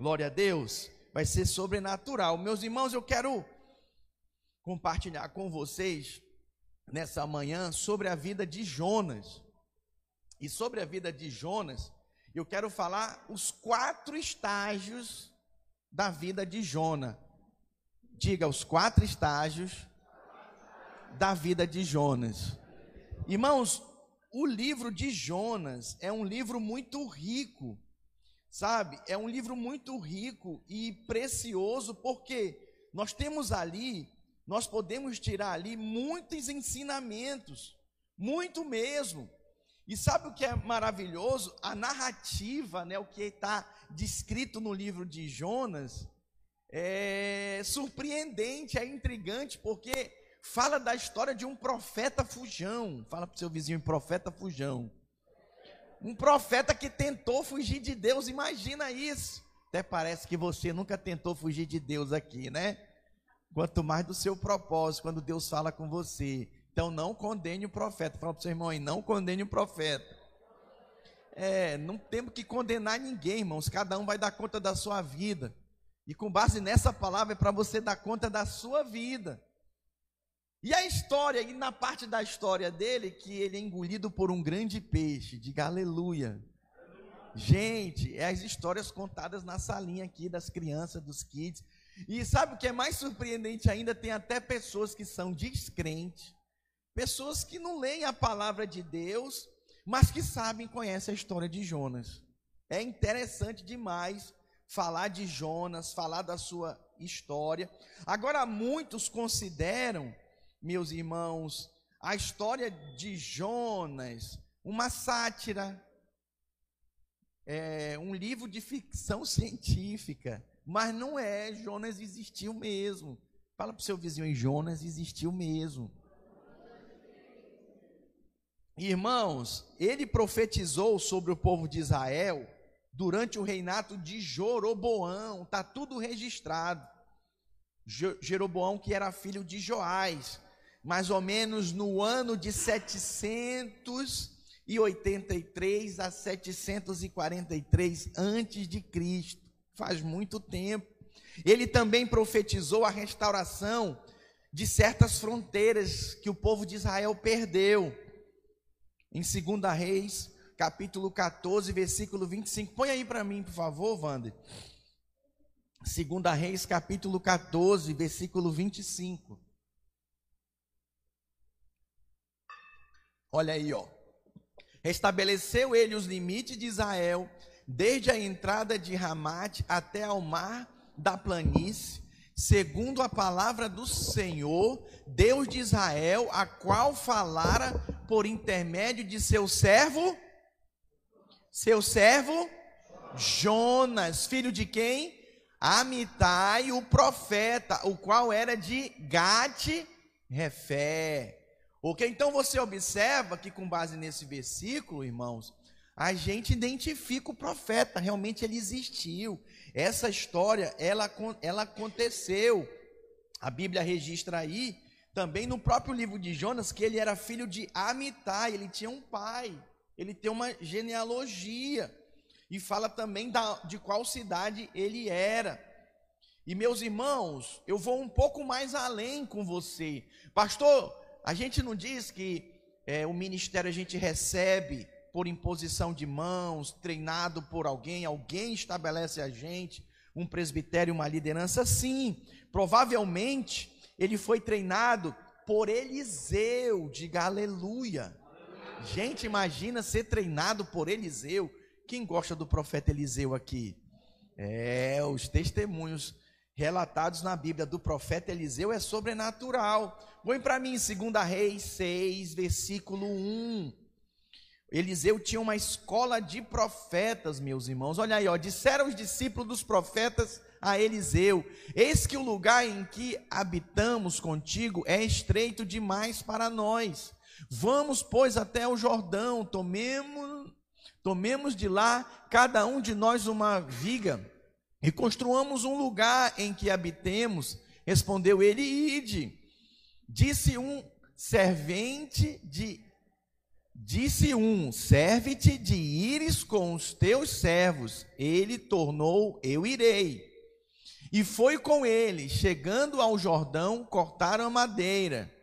Glória a Deus. Vai ser sobrenatural. Meus irmãos, eu quero compartilhar com vocês nessa manhã sobre a vida de Jonas. E sobre a vida de Jonas, eu quero falar os quatro estágios da vida de Jonas. Diga os quatro estágios da vida de Jonas. Irmãos, o livro de Jonas é um livro muito rico, sabe? É um livro muito rico e precioso, porque nós temos ali, nós podemos tirar ali muitos ensinamentos, muito mesmo. E sabe o que é maravilhoso? A narrativa, né, o que está descrito no livro de Jonas, é surpreendente, é intrigante, porque fala da história de um profeta fujão. Fala para o seu vizinho, profeta fujão. Um profeta que tentou fugir de Deus, imagina isso. Até parece que você nunca tentou fugir de Deus aqui, né? Quanto mais do seu propósito, quando Deus fala com você. Então não condene o profeta. Fala para o seu irmão aí, não condene o profeta. É, não temos que condenar ninguém, irmãos. Cada um vai dar conta da sua vida. E com base nessa palavra é para você dar conta da sua vida. E a história, e na parte da história dele, que ele é engolido por um grande peixe, diga aleluia. Gente, é as histórias contadas na salinha aqui das crianças, dos kids. E sabe o que é mais surpreendente ainda? Tem até pessoas que são descrentes, pessoas que não leem a palavra de Deus, mas que sabem, conhecem a história de Jonas. É interessante demais falar de Jonas, falar da sua história. Agora, muitos consideram meus irmãos, a história de Jonas, uma sátira, é um livro de ficção científica, mas não é, Jonas existiu mesmo. Fala para o seu vizinho, Jonas existiu mesmo. Irmãos, ele profetizou sobre o povo de Israel durante o reinado de Joroboão, está tudo registrado. Jeroboão, que era filho de Joás, mais ou menos no ano de 783 a 743 antes de Cristo. Faz muito tempo. Ele também profetizou a restauração de certas fronteiras que o povo de Israel perdeu. Em 2 Reis, capítulo 14, versículo 25. Põe aí para mim, por favor, Wander. 2 Reis, capítulo 14, versículo 25. Olha aí, ó. Estabeleceu ele os limites de Israel, desde a entrada de Ramate até ao mar da planície, segundo a palavra do Senhor, Deus de Israel, a qual falara por intermédio de seu servo, seu servo Jonas, filho de quem? Amitai, o profeta, o qual era de Gate Refé. Ok? Então você observa que, com base nesse versículo, irmãos, a gente identifica o profeta, realmente ele existiu. Essa história, ela, ela aconteceu. A Bíblia registra aí, também no próprio livro de Jonas, que ele era filho de Amitai, ele tinha um pai, ele tem uma genealogia. E fala também da, de qual cidade ele era. E meus irmãos, eu vou um pouco mais além com você. Pastor, a gente não diz que é, o ministério a gente recebe por imposição de mãos, treinado por alguém, alguém estabelece a gente, um presbitério, uma liderança, sim. Provavelmente ele foi treinado por Eliseu, diga aleluia. Gente, imagina ser treinado por Eliseu. Quem gosta do profeta Eliseu aqui? É, os testemunhos relatados na Bíblia do profeta Eliseu é sobrenatural. Põe para mim, 2 Reis 6, versículo 1. Eliseu tinha uma escola de profetas, meus irmãos. Olha aí, ó, disseram os discípulos dos profetas a Eliseu: Eis que o lugar em que habitamos contigo é estreito demais para nós. Vamos, pois, até o Jordão, tomemos, tomemos de lá cada um de nós uma viga e construamos um lugar em que habitemos. Respondeu ele: Ide. Disse um servente de, Disse um: Serve-te de ires com os teus servos. Ele tornou: Eu irei. E foi com ele, chegando ao Jordão, cortaram a madeira.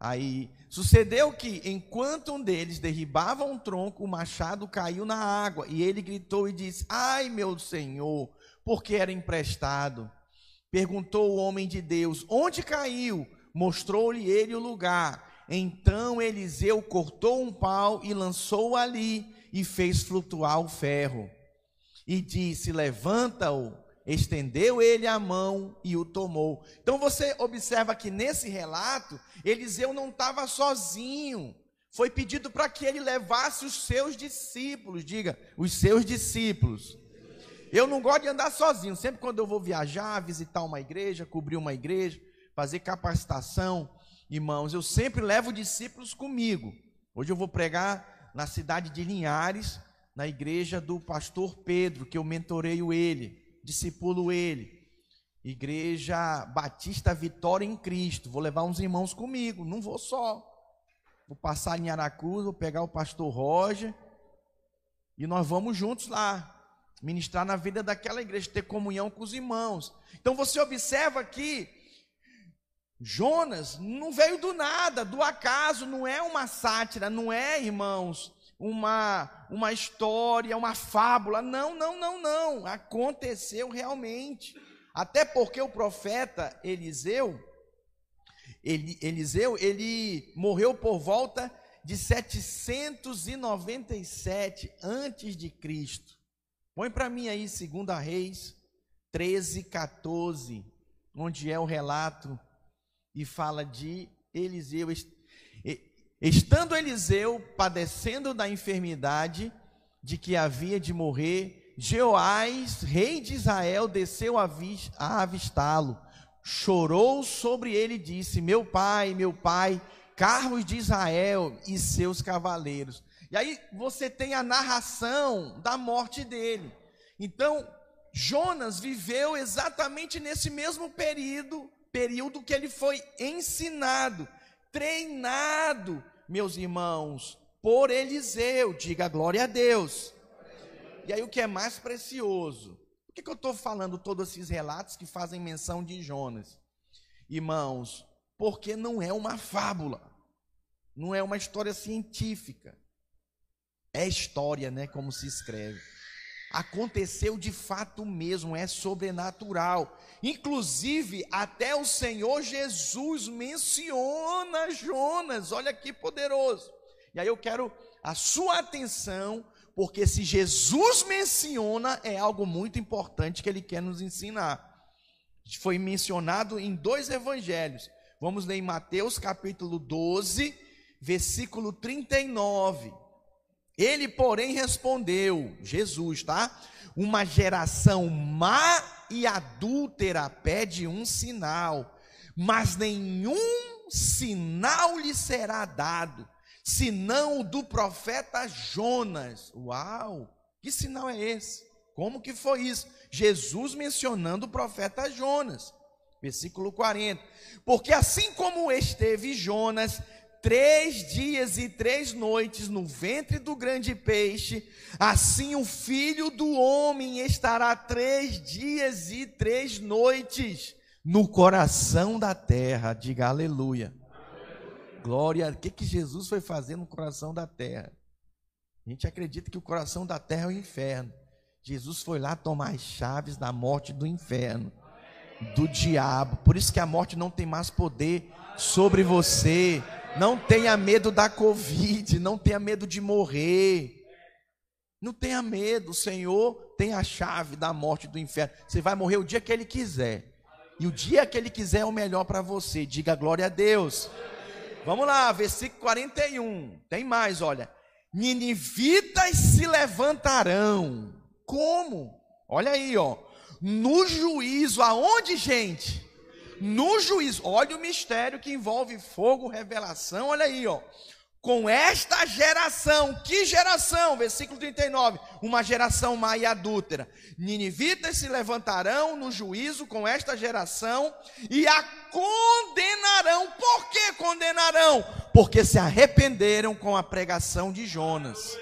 Aí sucedeu que, enquanto um deles derribava um tronco, o machado caiu na água. E ele gritou e disse: Ai, meu senhor, porque era emprestado. Perguntou o homem de Deus: Onde caiu? Mostrou-lhe ele o lugar. Então Eliseu cortou um pau e lançou ali e fez flutuar o ferro. E disse: Levanta-o. Estendeu ele a mão e o tomou. Então você observa que nesse relato, Eliseu não estava sozinho. Foi pedido para que ele levasse os seus discípulos. Diga, os seus discípulos. Eu não gosto de andar sozinho. Sempre quando eu vou viajar, visitar uma igreja, cobrir uma igreja, fazer capacitação, irmãos, eu sempre levo discípulos comigo. Hoje eu vou pregar na cidade de Linhares, na igreja do pastor Pedro, que eu mentoreio ele, discipulo ele. Igreja Batista Vitória em Cristo. Vou levar uns irmãos comigo, não vou só. Vou passar em Aracruz, vou pegar o pastor Roger e nós vamos juntos lá ministrar na vida daquela igreja, ter comunhão com os irmãos. Então você observa que Jonas não veio do nada, do acaso, não é uma sátira, não é, irmãos, uma, uma história, uma fábula. Não, não, não, não. Aconteceu realmente. Até porque o profeta Eliseu, ele, Eliseu, ele morreu por volta de 797 antes de Cristo. Põe para mim aí 2 Reis 13, 14, onde é o relato e fala de Eliseu. Estando Eliseu padecendo da enfermidade de que havia de morrer, Jeoás, rei de Israel, desceu a avistá-lo, chorou sobre ele e disse: Meu pai, meu pai, carros de Israel e seus cavaleiros. E aí você tem a narração da morte dele. Então, Jonas viveu exatamente nesse mesmo período período que ele foi ensinado, treinado, meus irmãos, por Eliseu. Diga glória a Deus. E aí o que é mais precioso? Por que, que eu estou falando todos esses relatos que fazem menção de Jonas? Irmãos, porque não é uma fábula, não é uma história científica. É história, né? Como se escreve aconteceu de fato mesmo, é sobrenatural. Inclusive, até o Senhor Jesus menciona Jonas, olha que poderoso. E aí eu quero a sua atenção, porque se Jesus menciona, é algo muito importante que ele quer nos ensinar. Foi mencionado em dois evangelhos. Vamos ler em Mateus capítulo 12, versículo 39. Ele, porém, respondeu, Jesus, tá? Uma geração má e adúltera pede um sinal, mas nenhum sinal lhe será dado, senão o do profeta Jonas. Uau! Que sinal é esse? Como que foi isso? Jesus mencionando o profeta Jonas. Versículo 40. Porque assim como esteve Jonas três dias e três noites no ventre do grande peixe, assim o filho do homem estará três dias e três noites no coração da terra. Diga aleluia. Glória. O que, que Jesus foi fazer no coração da terra? A gente acredita que o coração da terra é o inferno. Jesus foi lá tomar as chaves da morte do inferno, do diabo. Por isso que a morte não tem mais poder sobre você. Não tenha medo da Covid, não tenha medo de morrer. Não tenha medo, o Senhor tem a chave da morte do inferno. Você vai morrer o dia que Ele quiser. E o dia que Ele quiser é o melhor para você. Diga glória a Deus. Vamos lá, versículo 41. Tem mais, olha. Ninivitas se levantarão. Como? Olha aí, ó. No juízo, aonde, gente? No juízo. Olha o mistério que envolve fogo, revelação, olha aí, ó. com esta geração. Que geração? Versículo 39. Uma geração má e adúltera. Ninivitas se levantarão no juízo com esta geração e a condenarão. Por que condenarão? Porque se arrependeram com a pregação de Jonas.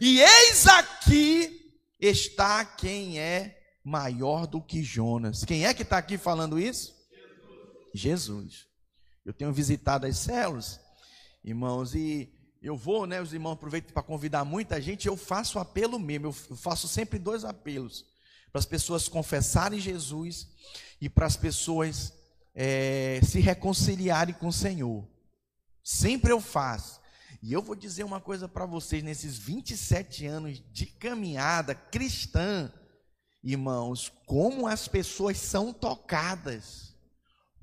E eis aqui está quem é maior do que Jonas. Quem é que está aqui falando isso? Jesus. Eu tenho visitado as células irmãos, e eu vou, né, os irmãos aproveitam para convidar muita gente, eu faço apelo mesmo, eu faço sempre dois apelos, para as pessoas confessarem Jesus e para as pessoas é, se reconciliarem com o Senhor. Sempre eu faço. E eu vou dizer uma coisa para vocês, nesses 27 anos de caminhada cristã, irmãos, como as pessoas são tocadas,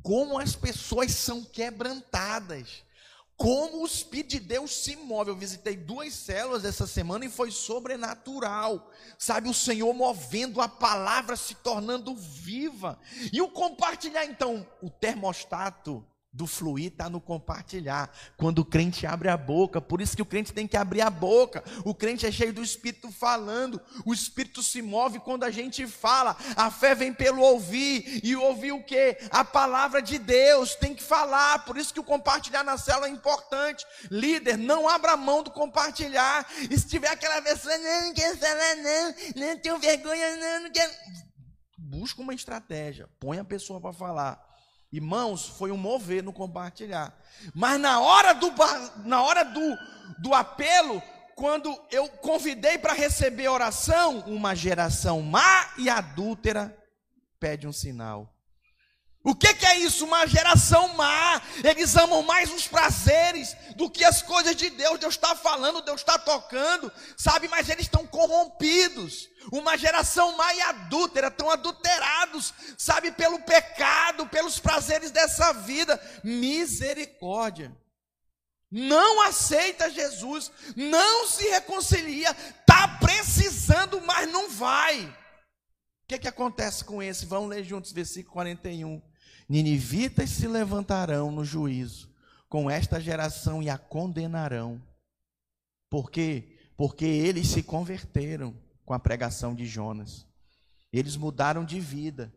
como as pessoas são quebrantadas como o Espírito de Deus se move. Eu visitei duas células essa semana e foi sobrenatural. Sabe, o Senhor movendo a palavra, se tornando viva. E o compartilhar, então, o termostato do fluir está no compartilhar. Quando o crente abre a boca, por isso que o crente tem que abrir a boca. O crente é cheio do Espírito falando. O Espírito se move quando a gente fala. A fé vem pelo ouvir. E ouvir o que? A palavra de Deus. Tem que falar. Por isso que o compartilhar na célula é importante. Líder, não abra mão do compartilhar. E se tiver aquela pessoa, não, não quero falar, não, não tenho vergonha, não, não quero. Busca uma estratégia. Põe a pessoa para falar Irmãos, foi um mover no compartilhar. Mas na hora do, na hora do, do apelo, quando eu convidei para receber oração, uma geração má e adúltera pede um sinal. O que, que, é isso? Uma geração má. Eles amam mais os prazeres do que as coisas de Deus. Deus está falando, Deus está tocando, sabe? Mas eles estão corrompidos. Uma geração má e adúltera, estão adulterados, sabe? Pelo pecado, pelos prazeres dessa vida. Misericórdia. Não aceita Jesus, não se reconcilia, está precisando, mas não vai. O que, que acontece com esse? Vamos ler juntos, versículo 41. Ninivitas se levantarão no juízo com esta geração e a condenarão. Por quê? Porque eles se converteram com a pregação de Jonas. Eles mudaram de vida.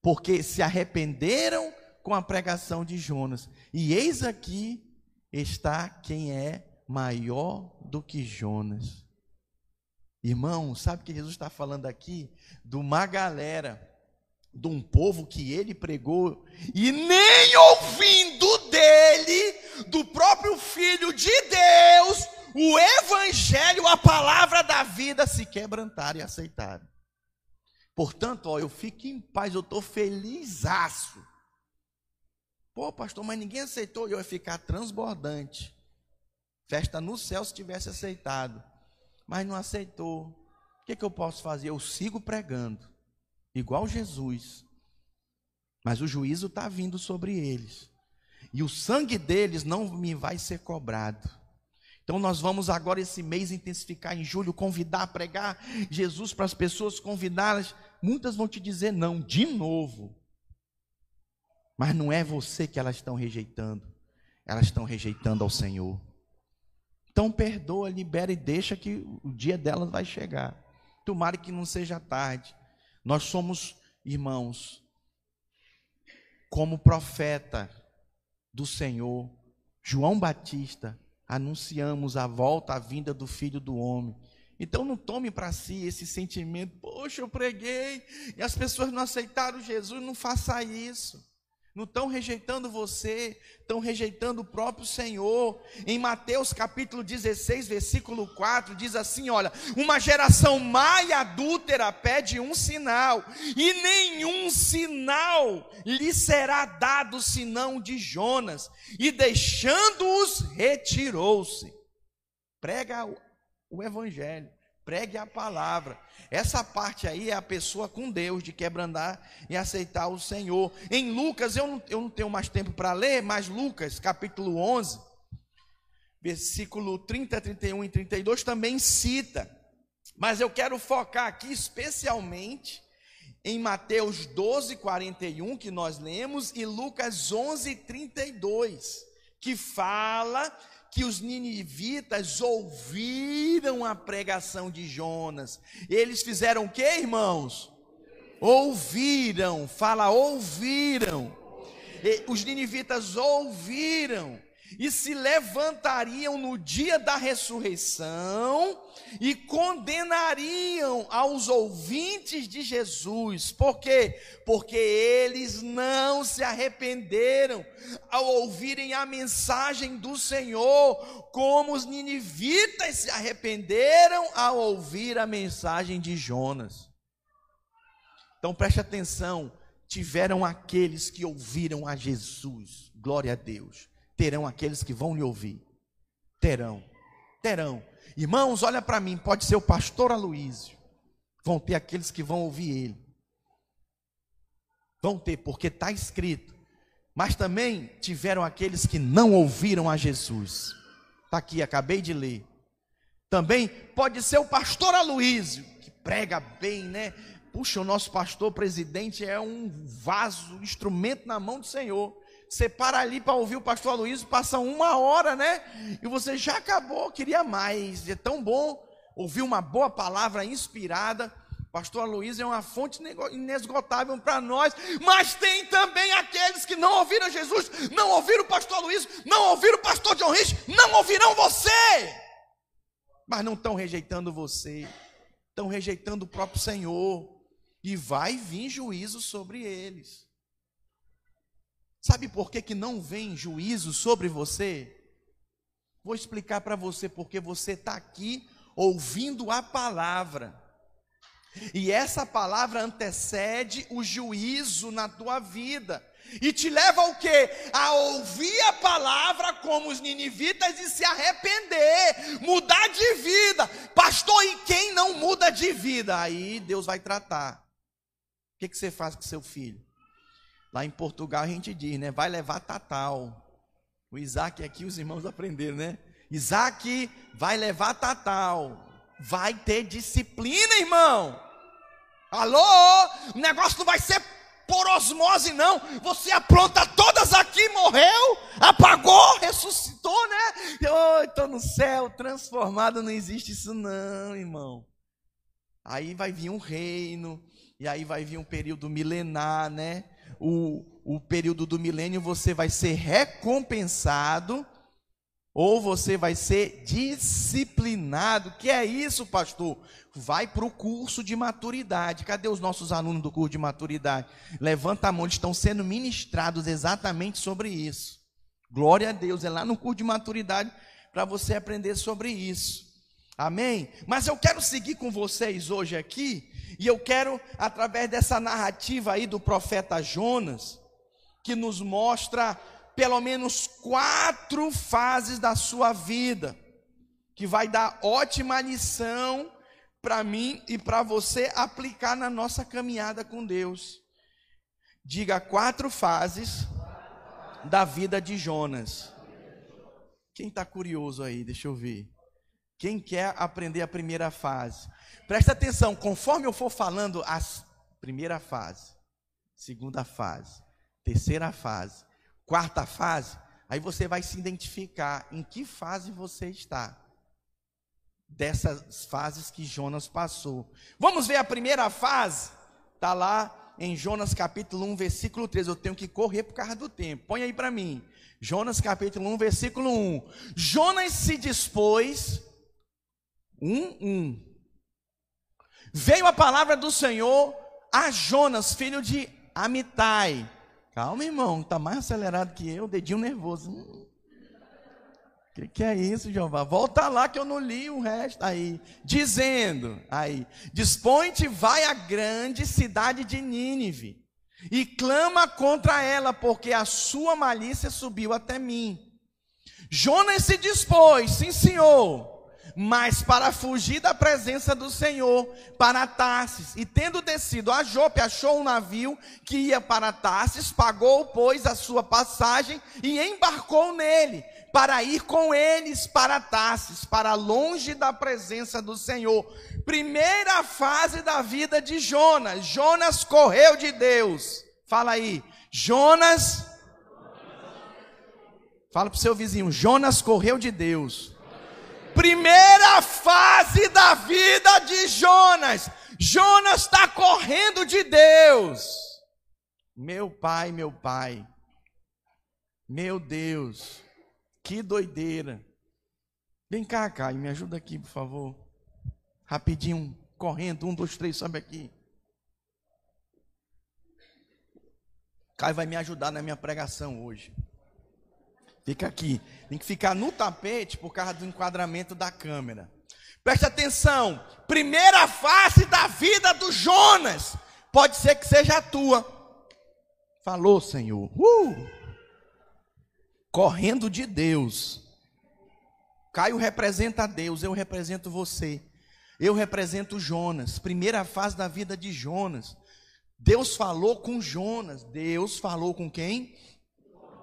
Porque se arrependeram com a pregação de Jonas. E eis aqui está quem é maior do que Jonas. Irmão, sabe que Jesus está falando aqui? De uma galera de um povo que ele pregou, e nem ouvindo dele, do próprio Filho de Deus, o Evangelho, a palavra da vida, se quebrantaram e aceitaram. Portanto, ó, eu fico em paz, eu estou felizaço. Pô, pastor, mas ninguém aceitou, eu ia ficar transbordante. Festa no céu se tivesse aceitado. Mas não aceitou. O que, que eu posso fazer? Eu sigo pregando igual Jesus. Mas o juízo está vindo sobre eles. E o sangue deles não me vai ser cobrado. Então nós vamos agora esse mês intensificar em julho, convidar pregar Jesus para as pessoas, convidá-las. Muitas vão te dizer não, de novo. Mas não é você que elas estão rejeitando. Elas estão rejeitando ao Senhor. Então perdoa, libera e deixa que o dia delas vai chegar. Tomara que não seja tarde. Nós somos irmãos, como profeta do Senhor, João Batista, anunciamos a volta, a vinda do Filho do Homem. Então não tome para si esse sentimento, poxa, eu preguei e as pessoas não aceitaram Jesus, não faça isso não estão rejeitando você, estão rejeitando o próprio Senhor. Em Mateus capítulo 16, versículo 4, diz assim: Olha, uma geração má e adúltera pede um sinal, e nenhum sinal lhe será dado senão de Jonas, e deixando-os, retirou-se. Prega o, o Evangelho, pregue a palavra. Essa parte aí é a pessoa com Deus, de quebrandar e aceitar o Senhor. Em Lucas, eu não, eu não tenho mais tempo para ler, mas Lucas, capítulo 11, versículo 30, 31 e 32 também cita. Mas eu quero focar aqui especialmente em Mateus 12, 41, que nós lemos, e Lucas 11, 32, que fala que os ninivitas ouviram a pregação de Jonas. Eles fizeram o que, irmãos? Ouviram, fala, ouviram. E os ninivitas ouviram e se levantariam no dia da ressurreição e condenariam aos ouvintes de Jesus. Por quê? Porque eles não se arrependeram ao ouvirem a mensagem do Senhor, como os ninivitas se arrependeram ao ouvir a mensagem de Jonas. Então preste atenção, tiveram aqueles que ouviram a Jesus. Glória a Deus terão aqueles que vão lhe ouvir. Terão, terão. Irmãos, olha para mim, pode ser o pastor Aloísio. Vão ter aqueles que vão ouvir ele. Vão ter, porque está escrito. Mas também tiveram aqueles que não ouviram a Jesus. Está aqui, acabei de ler. Também pode ser o pastor Aloísio, que prega bem, né? Puxa, o nosso pastor presidente é um vaso, instrumento na mão do Senhor. Você para ali para ouvir o pastor Aloysio, passa uma hora, né? E você já acabou, queria mais. É tão bom ouvir uma boa palavra inspirada. Pastor Aloysio é uma fonte inesgotável para nós, mas tem também aqueles que não ouviram Jesus, não ouviram o pastor Aloysio, não ouviram o pastor John Rich, não ouvirão você, mas não estão rejeitando você, estão rejeitando o próprio Senhor, e vai vir juízo sobre eles. Sabe por que, que não vem juízo sobre você? Vou explicar para você, porque você está aqui ouvindo a palavra. E essa palavra antecede o juízo na tua vida. E te leva ao quê? A ouvir a palavra como os ninivitas e se arrepender, mudar de vida. Pastor, e quem não muda de vida? Aí Deus vai tratar. O que, que você faz com seu filho? Lá em Portugal a gente diz, né? Vai levar tatal. O Isaac aqui os irmãos aprenderam, né? Isaac vai levar tatal. Vai ter disciplina, irmão. Alô? O negócio não vai ser por osmose, não. Você apronta todas aqui, morreu, apagou, ressuscitou, né? Estou no céu, transformado, não existe isso, não, irmão. Aí vai vir um reino, e aí vai vir um período milenar, né? O, o período do milênio, você vai ser recompensado ou você vai ser disciplinado. Que é isso, pastor? Vai para o curso de maturidade. Cadê os nossos alunos do curso de maturidade? Levanta a mão, eles estão sendo ministrados exatamente sobre isso. Glória a Deus, é lá no curso de maturidade para você aprender sobre isso. Amém? Mas eu quero seguir com vocês hoje aqui e eu quero, através dessa narrativa aí do profeta Jonas, que nos mostra pelo menos quatro fases da sua vida, que vai dar ótima lição para mim e para você aplicar na nossa caminhada com Deus. Diga quatro fases da vida de Jonas. Quem está curioso aí? Deixa eu ver. Quem quer aprender a primeira fase? Presta atenção, conforme eu for falando a primeira fase, segunda fase, terceira fase, quarta fase, aí você vai se identificar em que fase você está. Dessas fases que Jonas passou. Vamos ver a primeira fase? Está lá em Jonas capítulo 1, versículo 3. Eu tenho que correr por causa do tempo. Põe aí para mim. Jonas capítulo 1, versículo 1. Jonas se dispôs. 1, 1 veio a palavra do Senhor a Jonas, filho de Amitai. Calma, irmão, está mais acelerado que eu, dedinho nervoso. O hum. que, que é isso, Jeová? Volta lá que eu não li o resto. Aí, dizendo, aí, dispõe-te, vai à grande cidade de Nínive e clama contra ela, porque a sua malícia subiu até mim. Jonas se dispôs, sim, senhor mas para fugir da presença do Senhor, para Tarsis. E tendo descido a Jope, achou um navio que ia para Tarsis, pagou, pois, a sua passagem e embarcou nele, para ir com eles para Tarsis, para longe da presença do Senhor. Primeira fase da vida de Jonas. Jonas correu de Deus. Fala aí. Jonas Fala para o seu vizinho: Jonas correu de Deus. Primeira fase da vida de Jonas. Jonas está correndo de Deus. Meu pai, meu pai. Meu Deus. Que doideira. Vem cá, Caio, me ajuda aqui, por favor. Rapidinho, correndo. Um, dois, três, sobe aqui. Caio vai me ajudar na minha pregação hoje. Fica aqui. Tem que ficar no tapete por causa do enquadramento da câmera. Preste atenção. Primeira face da vida do Jonas. Pode ser que seja a tua. Falou, Senhor. Uh! Correndo de Deus. Caio representa Deus, eu represento você. Eu represento Jonas. Primeira fase da vida de Jonas. Deus falou com Jonas. Deus falou com quem?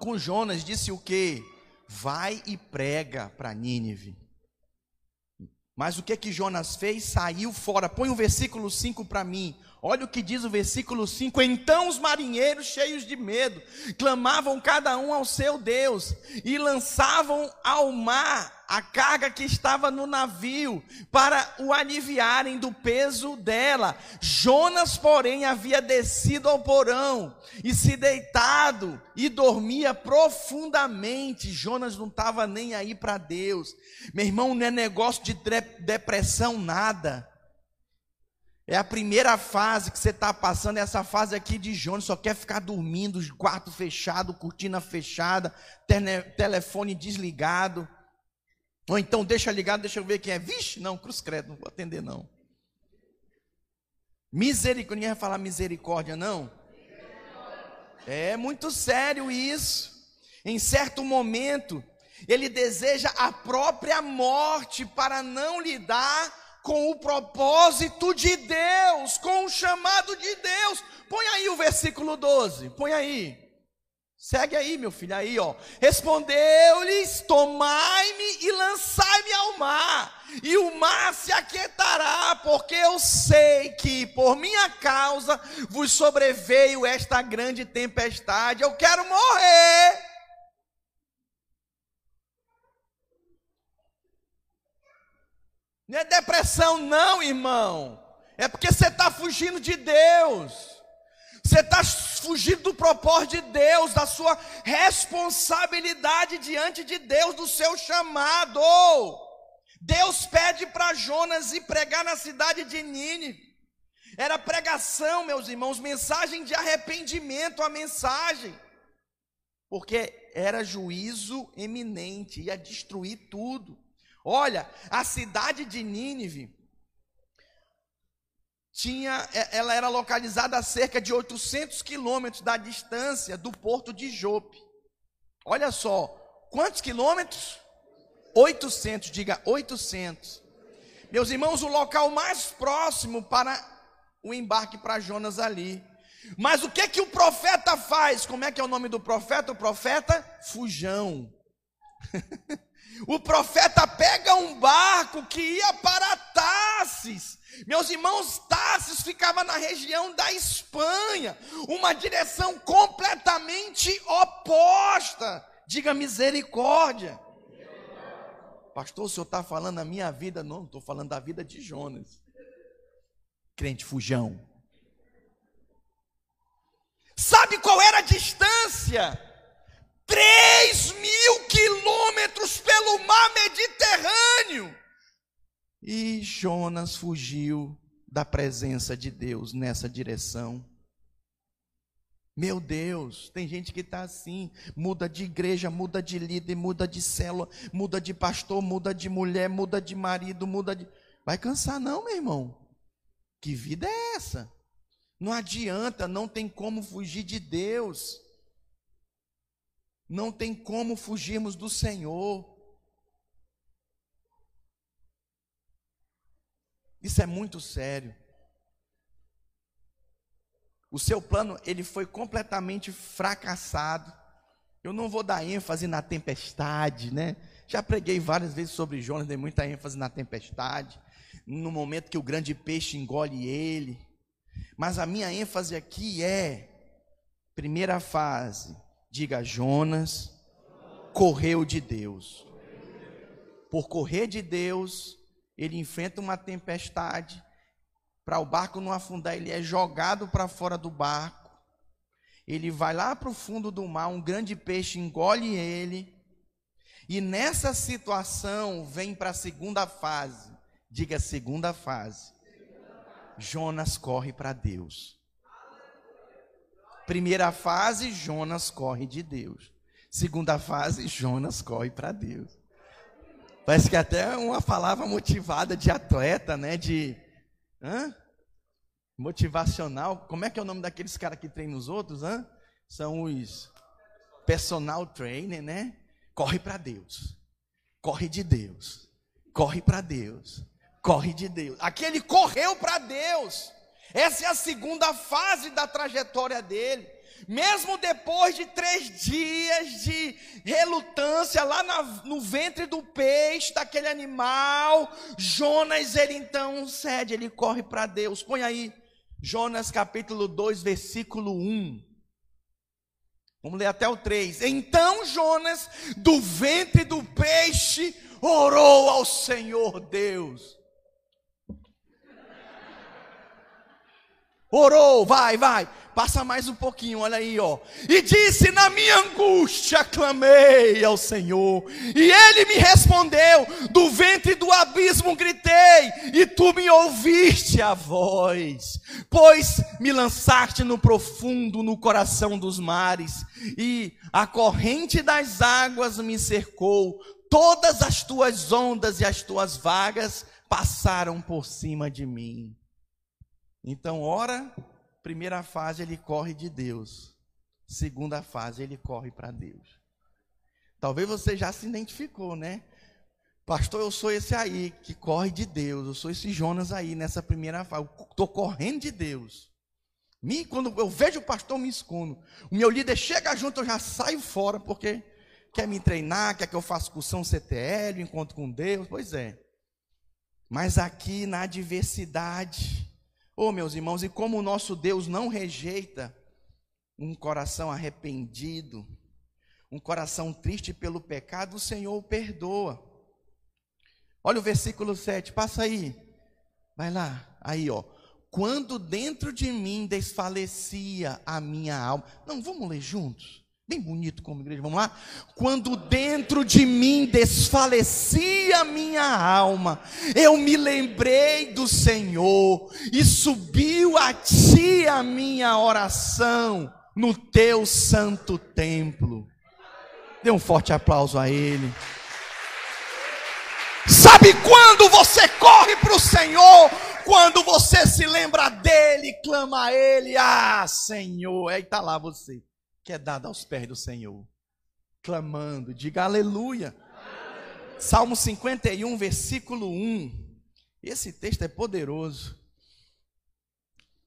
Com Jonas, disse o que? Vai e prega para Nínive. Mas o que que Jonas fez? Saiu fora. Põe o versículo 5 para mim. Olha o que diz o versículo 5: Então os marinheiros, cheios de medo, clamavam cada um ao seu Deus e lançavam ao mar a carga que estava no navio para o aliviarem do peso dela. Jonas, porém, havia descido ao porão e se deitado e dormia profundamente. Jonas não estava nem aí para Deus. Meu irmão, não é negócio de depressão, nada. É a primeira fase que você está passando, é essa fase aqui de Jonas, só quer ficar dormindo, quarto fechado, cortina fechada, telefone desligado. Ou então deixa ligado, deixa eu ver quem é. Vixe, não, cruz credo, não vou atender não. Misericórdia, ninguém vai falar misericórdia não? É muito sério isso. Em certo momento, ele deseja a própria morte para não lidar com o propósito de Deus, com o chamado de Deus. Põe aí o versículo 12, põe aí. Segue aí, meu filho, aí, ó. Respondeu-lhes: Tomai-me e lançai-me ao mar, e o mar se aquietará, porque eu sei que por minha causa vos sobreveio esta grande tempestade. Eu quero morrer. Não é depressão, não, irmão. É porque você está fugindo de Deus. Você está fugindo do propósito de Deus, da sua responsabilidade diante de Deus, do seu chamado. Deus pede para Jonas ir pregar na cidade de Nínive. Era pregação, meus irmãos, mensagem de arrependimento, a mensagem. Porque era juízo eminente, ia destruir tudo. Olha, a cidade de Nínive tinha, é, ela era localizada a cerca de 800 quilômetros da distância do porto de Jope. Olha só, quantos quilômetros? 800, diga 800. Meus irmãos, o local mais próximo para o embarque para Jonas ali. Mas o que que o profeta faz? Como é que é o nome do profeta? O profeta Fujão. O profeta pega um barco que ia para Tarsis. Meus irmãos, Tarsis ficava na região da Espanha, uma direção completamente oposta. Diga misericórdia. Pastor, o senhor está falando da minha vida? Não, estou falando da vida de Jonas. Crente fujão. Sabe qual era a distância? 3 mil quilômetros pelo mar Mediterrâneo. E Jonas fugiu da presença de Deus nessa direção. Meu Deus, tem gente que está assim, muda de igreja, muda de líder, muda de célula, muda de pastor, muda de mulher, muda de marido, muda de. Vai cansar, não, meu irmão. Que vida é essa? Não adianta, não tem como fugir de Deus. Não tem como fugirmos do Senhor. Isso é muito sério. O seu plano, ele foi completamente fracassado. Eu não vou dar ênfase na tempestade, né? Já preguei várias vezes sobre Jonas, dei muita ênfase na tempestade, no momento que o grande peixe engole ele. Mas a minha ênfase aqui é primeira fase, Diga Jonas correu de Deus. Por correr de Deus, ele enfrenta uma tempestade. Para o barco não afundar, ele é jogado para fora do barco. Ele vai lá para o fundo do mar, um grande peixe engole ele. E nessa situação vem para a segunda fase. Diga segunda fase. Jonas corre para Deus. Primeira fase, Jonas corre de Deus. Segunda fase, Jonas corre para Deus. Parece que até uma palavra motivada de atleta, né? De hã? motivacional. Como é que é o nome daqueles caras que treinam os outros? Hã? São os personal trainer, né? Corre para Deus. Corre de Deus. Corre para Deus. Corre de Deus. Aquele correu para Deus. Essa é a segunda fase da trajetória dele. Mesmo depois de três dias de relutância lá na, no ventre do peixe, daquele animal, Jonas, ele então cede, ele corre para Deus. Põe aí, Jonas capítulo 2, versículo 1. Vamos ler até o 3. Então Jonas, do ventre do peixe, orou ao Senhor Deus. Orou, vai, vai. Passa mais um pouquinho, olha aí, ó. E disse: Na minha angústia clamei ao Senhor, e ele me respondeu: Do ventre do abismo gritei, e tu me ouviste a voz. Pois me lançaste no profundo, no coração dos mares, e a corrente das águas me cercou. Todas as tuas ondas e as tuas vagas passaram por cima de mim. Então, ora Primeira fase, ele corre de Deus. Segunda fase, ele corre para Deus. Talvez você já se identificou, né? Pastor, eu sou esse aí que corre de Deus. Eu sou esse Jonas aí nessa primeira fase. Estou correndo de Deus. Me, quando eu vejo o pastor, me escondo. O meu líder chega junto, eu já saio fora, porque quer me treinar, quer que eu faça cursão CTL, encontro com Deus. Pois é. Mas aqui na adversidade, Oh, meus irmãos, e como o nosso Deus não rejeita um coração arrependido, um coração triste pelo pecado, o Senhor o perdoa. Olha o versículo 7, passa aí. Vai lá, aí ó. Quando dentro de mim desfalecia a minha alma. Não, vamos ler juntos. Bem bonito como igreja, vamos lá? Quando dentro de mim desfalecia minha alma, eu me lembrei do Senhor e subiu a ti a minha oração no teu santo templo. Dê um forte aplauso a Ele. Sabe quando você corre para o Senhor? Quando você se lembra dele, clama a Ele, ah Senhor, aí está lá você que é dada aos pés do Senhor, clamando, diga aleluia. aleluia. Salmo 51, versículo 1. Esse texto é poderoso.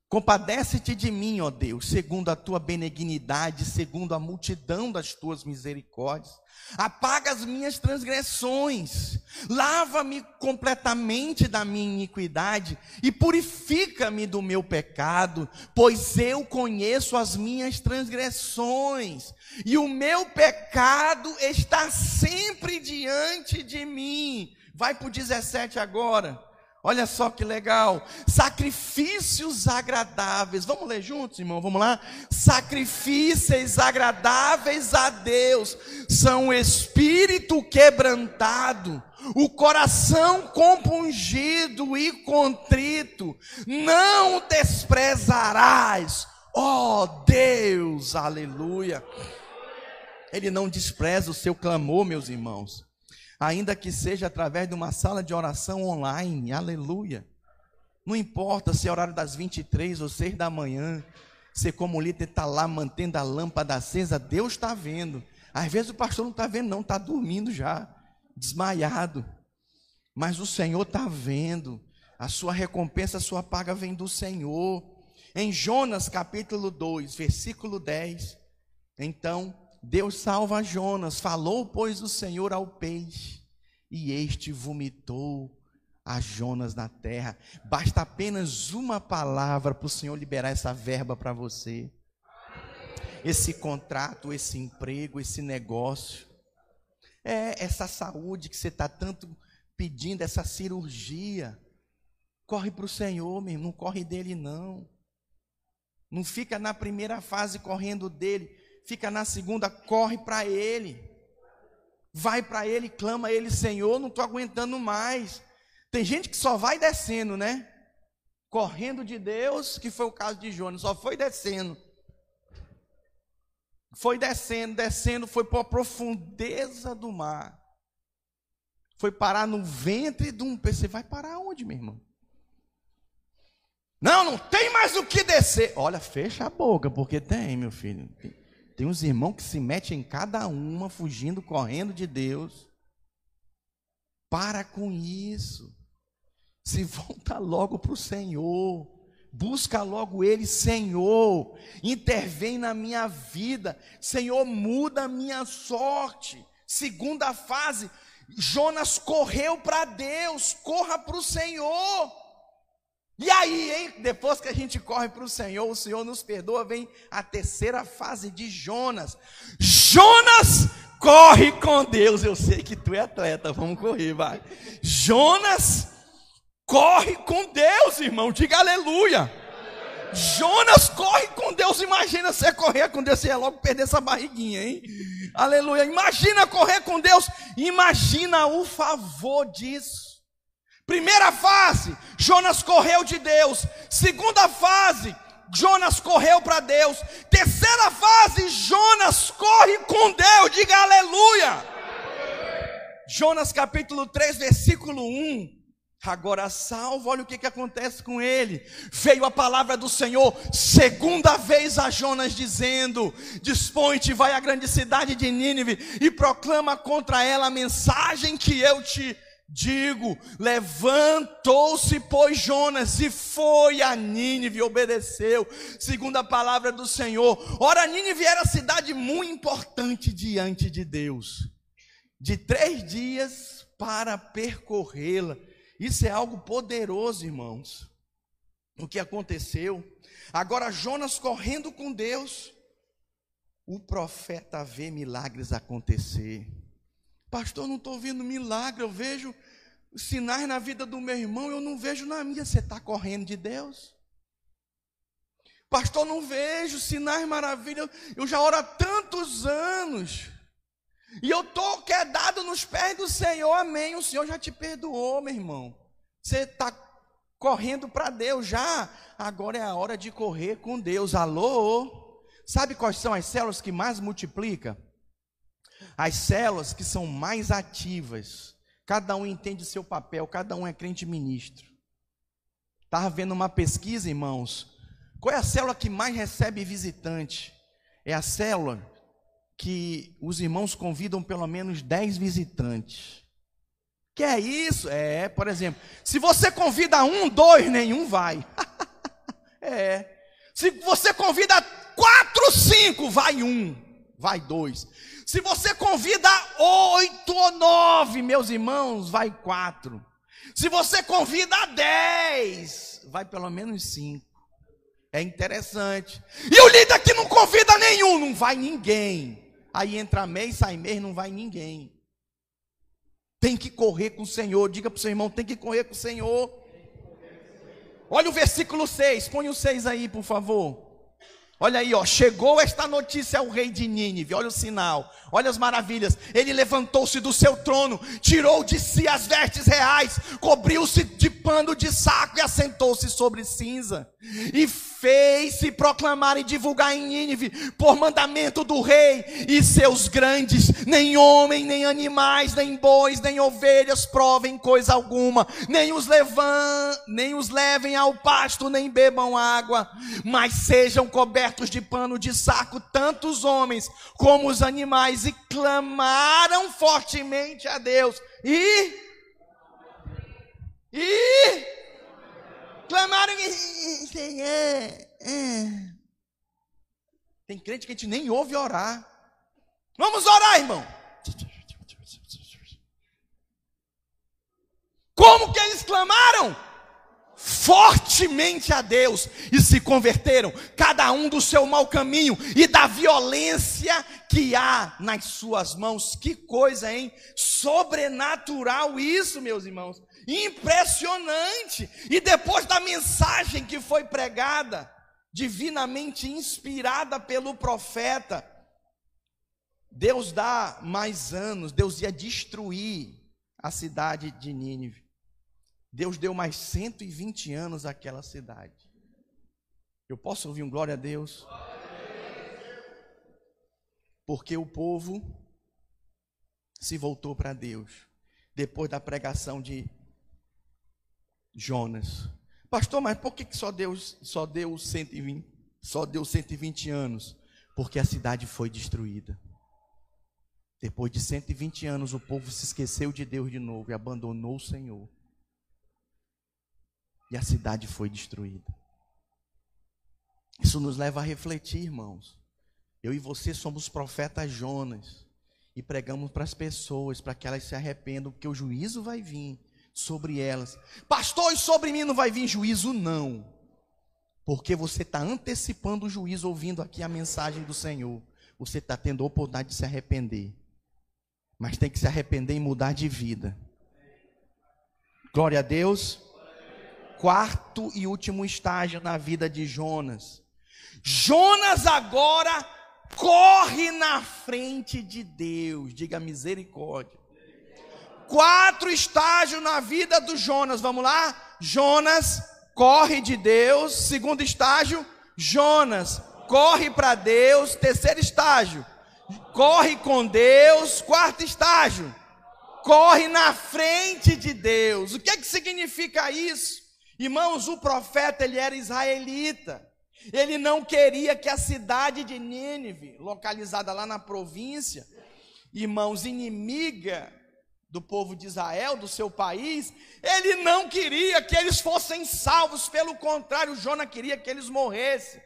Compadece-te de mim, ó Deus, segundo a tua benignidade, segundo a multidão das tuas misericórdias. Apaga as minhas transgressões, lava-me completamente da minha iniquidade e purifica-me do meu pecado, pois eu conheço as minhas transgressões e o meu pecado está sempre diante de mim. Vai para o 17 agora. Olha só que legal. Sacrifícios agradáveis. Vamos ler juntos, irmão? Vamos lá? Sacrifícios agradáveis a Deus são o espírito quebrantado, o coração compungido e contrito. Não desprezarás, ó oh Deus. Aleluia. Ele não despreza o seu clamor, meus irmãos ainda que seja através de uma sala de oração online, aleluia. Não importa se é horário das 23 ou 6 da manhã, você como líder está lá mantendo a lâmpada acesa, Deus está vendo. Às vezes o pastor não está vendo, não, está dormindo já, desmaiado. Mas o Senhor está vendo. A sua recompensa, a sua paga vem do Senhor. Em Jonas capítulo 2, versículo 10. Então Deus salva Jonas. Falou, pois, o Senhor ao peixe, e este vomitou a Jonas na terra. Basta apenas uma palavra para o Senhor liberar essa verba para você. Esse contrato, esse emprego, esse negócio. É essa saúde que você está tanto pedindo, essa cirurgia. Corre para o Senhor, meu irmão, não corre dele não. Não fica na primeira fase correndo dele, fica na segunda, corre para ele. Vai para ele, clama a ele, Senhor, não estou aguentando mais. Tem gente que só vai descendo, né? Correndo de Deus, que foi o caso de Jonas, só foi descendo. Foi descendo, descendo, foi para a profundeza do mar. Foi parar no ventre de um peixe. Você vai parar onde, meu irmão? Não, não tem mais o que descer. Olha, fecha a boca, porque tem, meu filho. Tem, tem uns irmãos que se metem em cada uma, fugindo, correndo de Deus. Para com isso. Se volta logo para o Senhor. Busca logo Ele, Senhor. Intervém na minha vida. Senhor, muda a minha sorte. Segunda fase. Jonas correu para Deus. Corra para o Senhor. E aí, hein? Depois que a gente corre para o Senhor, o Senhor nos perdoa, vem a terceira fase de Jonas. Jonas corre com Deus. Eu sei que tu é atleta, vamos correr, vai. Jonas corre com Deus, irmão. Diga aleluia. Jonas corre com Deus. Imagina você correr com Deus, você ia logo perder essa barriguinha, hein? Aleluia. Imagina correr com Deus. Imagina o favor disso. Primeira fase, Jonas correu de Deus. Segunda fase, Jonas correu para Deus. Terceira fase, Jonas corre com Deus. Diga aleluia. Jonas capítulo 3, versículo 1. Agora salvo, olha o que, que acontece com ele. Veio a palavra do Senhor, segunda vez a Jonas, dizendo: Dispõe-te, vai à grande cidade de Nínive e proclama contra ela a mensagem que eu te Digo, levantou-se, pois, Jonas, e foi a Nínive, obedeceu, segundo a palavra do Senhor. Ora, Nínive era cidade muito importante diante de Deus, de três dias para percorrê-la. Isso é algo poderoso, irmãos. O que aconteceu? Agora, Jonas correndo com Deus, o profeta vê milagres acontecer. Pastor, não estou vendo milagre, eu vejo sinais na vida do meu irmão, eu não vejo na minha. Você está correndo de Deus? Pastor, não vejo sinais maravilhas. Eu já oro há tantos anos. E eu estou quedado nos pés do Senhor, amém. O Senhor já te perdoou, meu irmão. Você está correndo para Deus já. Agora é a hora de correr com Deus. Alô? Sabe quais são as células que mais multiplicam? As células que são mais ativas, cada um entende seu papel, cada um é crente ministro. Estava vendo uma pesquisa, irmãos. Qual é a célula que mais recebe visitante? É a célula que os irmãos convidam pelo menos 10 visitantes. Que é isso? É, por exemplo, se você convida um, dois, nenhum vai. é. Se você convida quatro, cinco, vai um, vai dois. Se você convida oito ou nove, meus irmãos, vai quatro. Se você convida dez, vai pelo menos cinco. É interessante. E o líder que não convida nenhum, não vai ninguém. Aí entra mês, sai mês, não vai ninguém. Tem que correr com o Senhor. Diga para o seu irmão, tem que correr com o Senhor. Olha o versículo 6. Põe o 6 aí, por favor. Olha aí, ó, chegou esta notícia ao rei de Nínive. Olha o sinal, olha as maravilhas. Ele levantou-se do seu trono, tirou de si as vestes reais, cobriu-se de pano de saco e assentou-se sobre cinza. E fez-se proclamar e divulgar em Nínive, por mandamento do rei e seus grandes, nem homem, nem animais, nem bois, nem ovelhas provem coisa alguma, nem os levam, nem os levem ao pasto, nem bebam água, mas sejam cobertos de pano de saco tanto os homens como os animais e clamaram fortemente a Deus e e Clamaram Senhor. Tem crente que a gente nem ouve orar. Vamos orar, irmão. Como que eles clamaram? Fortemente a Deus e se converteram, cada um do seu mau caminho e da violência que há nas suas mãos. Que coisa, hein? Sobrenatural isso, meus irmãos. Impressionante. E depois da mensagem que foi pregada, divinamente inspirada pelo profeta, Deus dá mais anos, Deus ia destruir a cidade de Nínive. Deus deu mais 120 anos àquela cidade. Eu posso ouvir um glória a Deus? Porque o povo se voltou para Deus depois da pregação de Jonas. Pastor, mas por que só Deus só deu 120, só deu 120 anos? Porque a cidade foi destruída. Depois de 120 anos, o povo se esqueceu de Deus de novo e abandonou o Senhor. E a cidade foi destruída. Isso nos leva a refletir, irmãos. Eu e você somos profetas Jonas e pregamos para as pessoas para que elas se arrependam, porque o juízo vai vir sobre elas. Pastor, e sobre mim não vai vir juízo, não. Porque você está antecipando o juízo ouvindo aqui a mensagem do Senhor. Você está tendo a oportunidade de se arrepender. Mas tem que se arrepender e mudar de vida. Glória a Deus. Quarto e último estágio na vida de Jonas. Jonas agora corre na frente de Deus. Diga misericórdia quatro estágios na vida do Jonas. Vamos lá? Jonas corre de Deus. Segundo estágio, Jonas corre para Deus. Terceiro estágio, corre com Deus. Quarto estágio, corre na frente de Deus. O que é que significa isso? Irmãos, o profeta ele era israelita. Ele não queria que a cidade de Nínive, localizada lá na província, irmãos, inimiga do povo de Israel, do seu país, ele não queria que eles fossem salvos, pelo contrário, Jonas queria que eles morressem.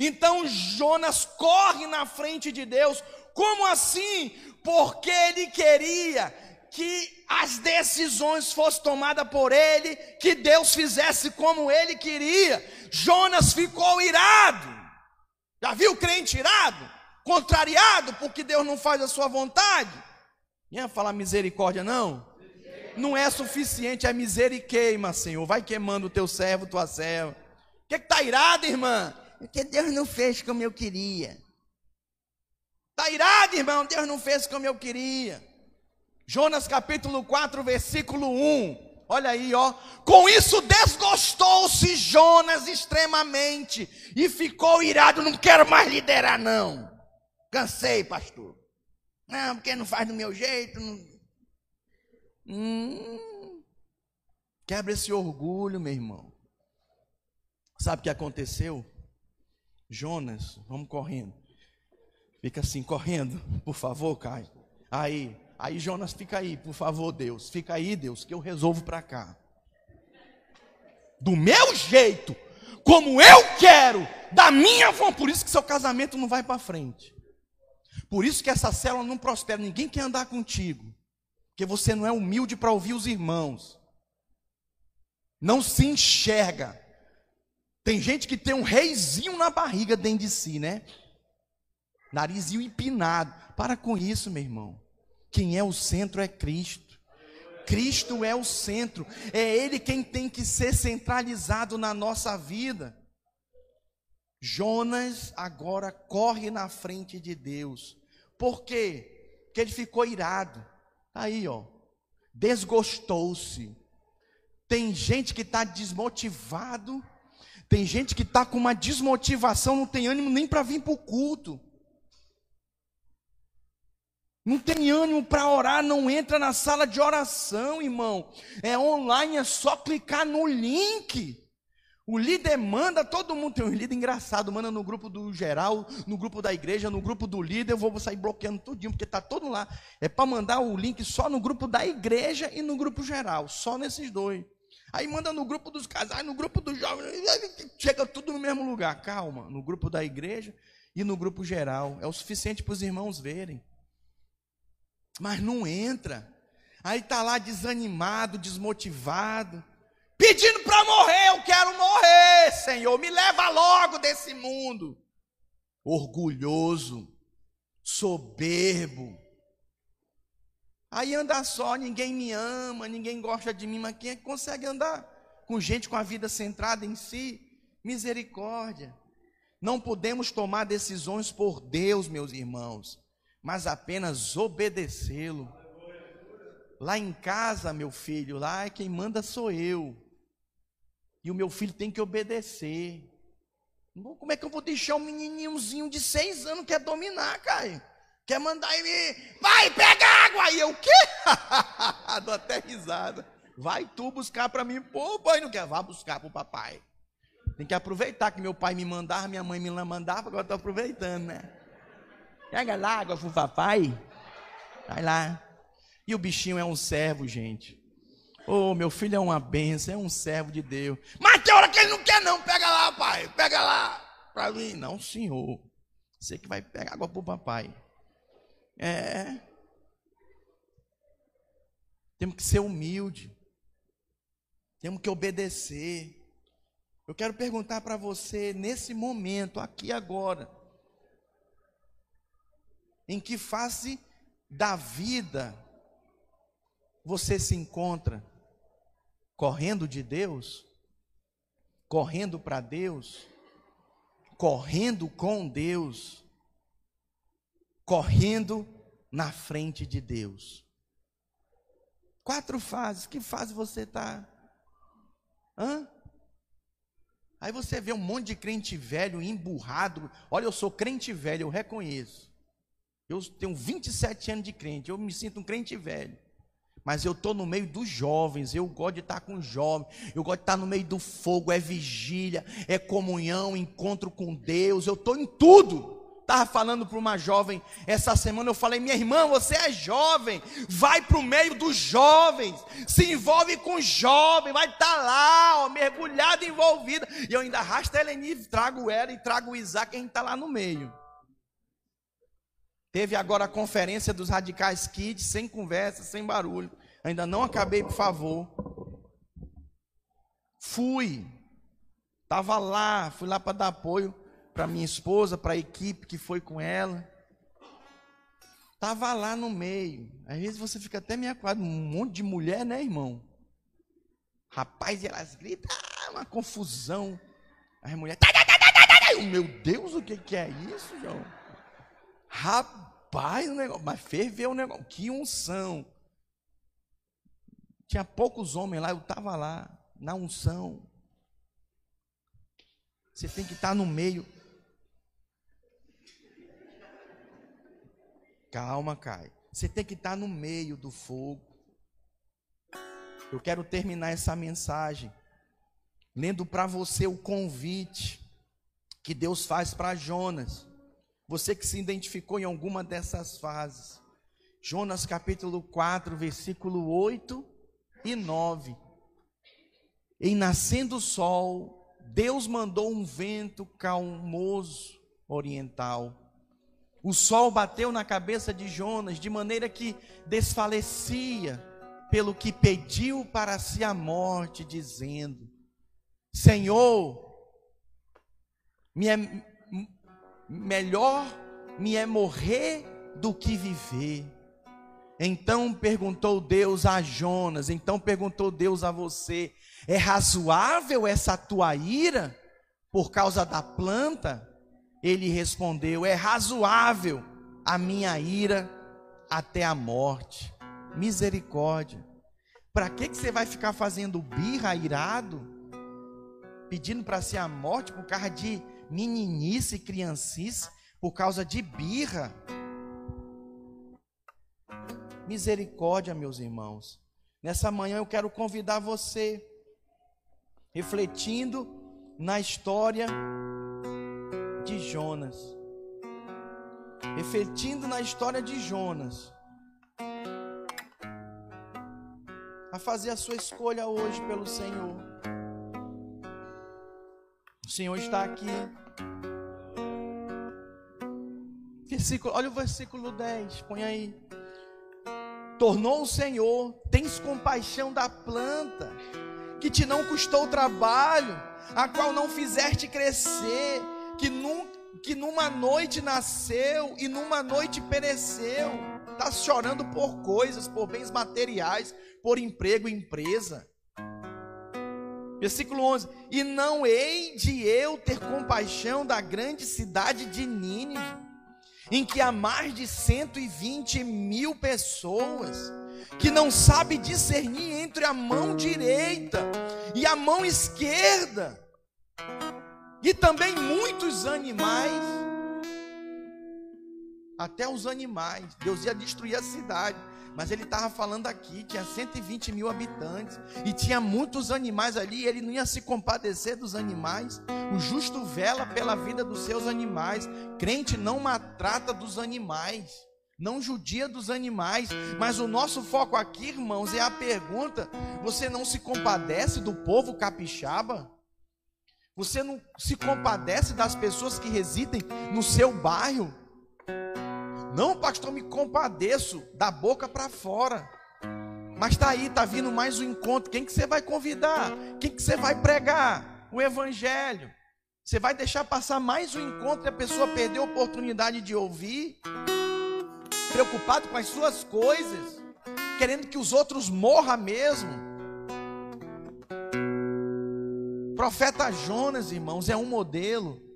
Então Jonas corre na frente de Deus, como assim? Porque ele queria que as decisões fossem tomadas por ele, que Deus fizesse como ele queria. Jonas ficou irado. Já viu o crente irado? Contrariado porque Deus não faz a sua vontade? Ia falar misericórdia, não? Não é suficiente, é miseriqueima, Senhor. Vai queimando o teu servo, tua serva. O que está irado, irmã? Porque Deus não fez como eu queria. Está irado, irmão? Deus não fez como eu queria. Jonas capítulo 4, versículo 1. Olha aí, ó. Com isso desgostou-se Jonas extremamente e ficou irado. Não quero mais liderar, não. Cansei, pastor. Não, porque não faz do meu jeito. Não... Hum, quebra esse orgulho, meu irmão. Sabe o que aconteceu? Jonas, vamos correndo. Fica assim, correndo, por favor, Caio. Aí, aí Jonas, fica aí, por favor, Deus. Fica aí, Deus, que eu resolvo para cá. Do meu jeito, como eu quero, da minha vontade. Por isso que seu casamento não vai para frente. Por isso que essa célula não prospera. Ninguém quer andar contigo. Porque você não é humilde para ouvir os irmãos. Não se enxerga. Tem gente que tem um reizinho na barriga dentro de si, né? Narizinho empinado. Para com isso, meu irmão. Quem é o centro é Cristo. Cristo é o centro. É Ele quem tem que ser centralizado na nossa vida. Jonas agora corre na frente de Deus. Por quê? Porque ele ficou irado. Aí, ó. Desgostou-se. Tem gente que está desmotivado. Tem gente que está com uma desmotivação, não tem ânimo nem para vir para o culto. Não tem ânimo para orar, não entra na sala de oração, irmão. É online, é só clicar no link. O líder manda, todo mundo tem um líder engraçado, manda no grupo do geral, no grupo da igreja, no grupo do líder, eu vou sair bloqueando tudinho, porque está todo lá. É para mandar o link só no grupo da igreja e no grupo geral, só nesses dois. Aí manda no grupo dos casais, no grupo dos jovens, chega tudo no mesmo lugar. Calma, no grupo da igreja e no grupo geral. É o suficiente para os irmãos verem. Mas não entra. Aí está lá desanimado, desmotivado pedindo para morrer. Eu quero morrer, Senhor. Me leva logo desse mundo. Orgulhoso, soberbo. Aí anda só, ninguém me ama, ninguém gosta de mim, mas quem é que consegue andar com gente com a vida centrada em si? Misericórdia. Não podemos tomar decisões por Deus, meus irmãos, mas apenas obedecê-lo. Lá em casa, meu filho, lá é quem manda sou eu. E o meu filho tem que obedecer. Como é que eu vou deixar um menininhozinho de seis anos que quer dominar, Caio? Quer mandar mim? Vai, pega água! E eu, o quê? Dou até risada. Vai tu buscar para mim. Pô, pai, não quer? Vá buscar para o papai. Tem que aproveitar que meu pai me mandava, minha mãe me mandava, agora estou aproveitando, né? Pega lá água pro papai. Vai lá. E o bichinho é um servo, gente. Oh, meu filho é uma benção, é um servo de Deus. Mas tem hora que ele não quer, não. Pega lá, pai. Pega lá. Para mim. Não, senhor. Você que vai pegar água para o papai. É. Temos que ser humilde. Temos que obedecer. Eu quero perguntar para você, nesse momento, aqui agora, em que fase da vida você se encontra? correndo de Deus, correndo para Deus, correndo com Deus, correndo na frente de Deus. Quatro fases. Que fase você está? Hã? Aí você vê um monte de crente velho, emburrado. Olha, eu sou crente velho, eu reconheço. Eu tenho 27 anos de crente, eu me sinto um crente velho. Mas eu estou no meio dos jovens, eu gosto de estar com jovens, eu gosto de estar no meio do fogo, é vigília, é comunhão, encontro com Deus, eu estou em tudo. Estava falando para uma jovem essa semana, eu falei, minha irmã, você é jovem, vai para o meio dos jovens, se envolve com jovem, vai estar tá lá, ó, mergulhada, envolvida. E eu ainda arrasto a Eleni, trago ela e trago o Isaac, a gente está lá no meio. Teve agora a conferência dos Radicais Kids, sem conversa, sem barulho. Ainda não acabei, por favor. Fui. Estava lá, fui lá para dar apoio para minha esposa, para a equipe que foi com ela. Estava lá no meio. Às vezes você fica até meio acuado, um monte de mulher, né, irmão? Rapaz, e elas gritam, ah, uma confusão. As mulheres, tá, tá, tá, meu Deus, o que, que é isso, João? Rapaz, o negócio, mas ferveu o negócio. Que unção. Tinha poucos homens lá, eu estava lá, na unção. Você tem que estar no meio. Calma, Caio. Você tem que estar no meio do fogo. Eu quero terminar essa mensagem lendo para você o convite que Deus faz para Jonas. Você que se identificou em alguma dessas fases. Jonas capítulo 4, versículo 8 e 9. Em nascendo o sol, Deus mandou um vento calmoso oriental. O sol bateu na cabeça de Jonas de maneira que desfalecia, pelo que pediu para si a morte, dizendo: Senhor, melhor me é morrer do que viver. Então perguntou Deus a Jonas, então perguntou Deus a você: é razoável essa tua ira por causa da planta? Ele respondeu: é razoável a minha ira até a morte. Misericórdia. Para que, que você vai ficar fazendo birra irado? Pedindo para ser a morte por causa de meninice, criancice, por causa de birra. Misericórdia, meus irmãos. Nessa manhã eu quero convidar você, refletindo na história de Jonas. Refletindo na história de Jonas. A fazer a sua escolha hoje pelo Senhor. O Senhor está aqui Versículo, olha o versículo 10, põe aí. Tornou o Senhor, tens compaixão da planta que te não custou trabalho, a qual não fizeste crescer, que, num, que numa noite nasceu e numa noite pereceu. Está chorando por coisas, por bens materiais, por emprego empresa. Versículo 11: E não hei de eu ter compaixão da grande cidade de Nínive, em que há mais de 120 mil pessoas, que não sabe discernir entre a mão direita e a mão esquerda, e também muitos animais, até os animais, Deus ia destruir a cidade. Mas ele estava falando aqui, tinha 120 mil habitantes e tinha muitos animais ali. ele não ia se compadecer dos animais. O justo vela pela vida dos seus animais. Crente não maltrata dos animais, não judia dos animais. Mas o nosso foco aqui, irmãos, é a pergunta: você não se compadece do povo capixaba? Você não se compadece das pessoas que residem no seu bairro? Não, pastor, me compadeço da boca para fora. Mas está aí, está vindo mais um encontro. Quem que você vai convidar? Quem que você vai pregar? O evangelho. Você vai deixar passar mais um encontro e a pessoa perder a oportunidade de ouvir? Preocupado com as suas coisas, querendo que os outros morram mesmo. Profeta Jonas, irmãos, é um modelo.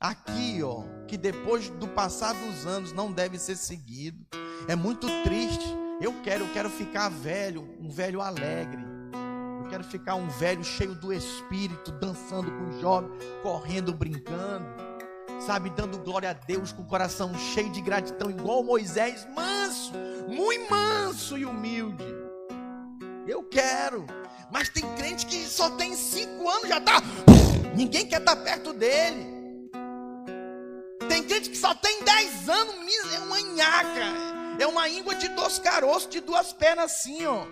Aqui, ó, que depois do passar dos anos não deve ser seguido. É muito triste. Eu quero, eu quero ficar velho, um velho alegre. Eu quero ficar um velho cheio do espírito, dançando com os jovens, correndo, brincando, sabe, dando glória a Deus com o coração cheio de gratidão, igual Moisés, manso, muito manso e humilde. Eu quero. Mas tem crente que só tem cinco anos, já tá. Ninguém quer estar perto dele. Tem gente que só tem 10 anos, é uma nhaca. É uma íngua de dois caroços, de duas pernas assim, ó.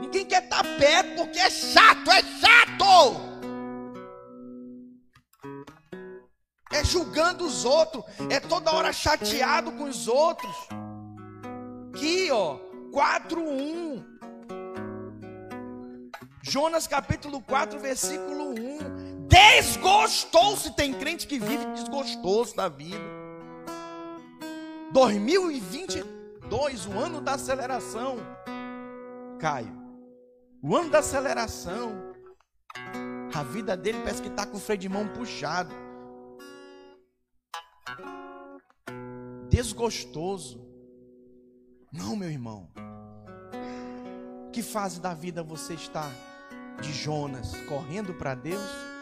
Ninguém quer estar tá perto porque é chato, é chato. É julgando os outros, é toda hora chateado com os outros. Aqui, ó, 4:1. Jonas capítulo 4, versículo 1. Desgostou-se. Tem crente que vive desgostoso da vida. 2022, o ano da aceleração. Caio, o ano da aceleração. A vida dele parece que está com o freio de mão puxado. Desgostoso. Não, meu irmão. Que fase da vida você está? De Jonas, correndo para Deus?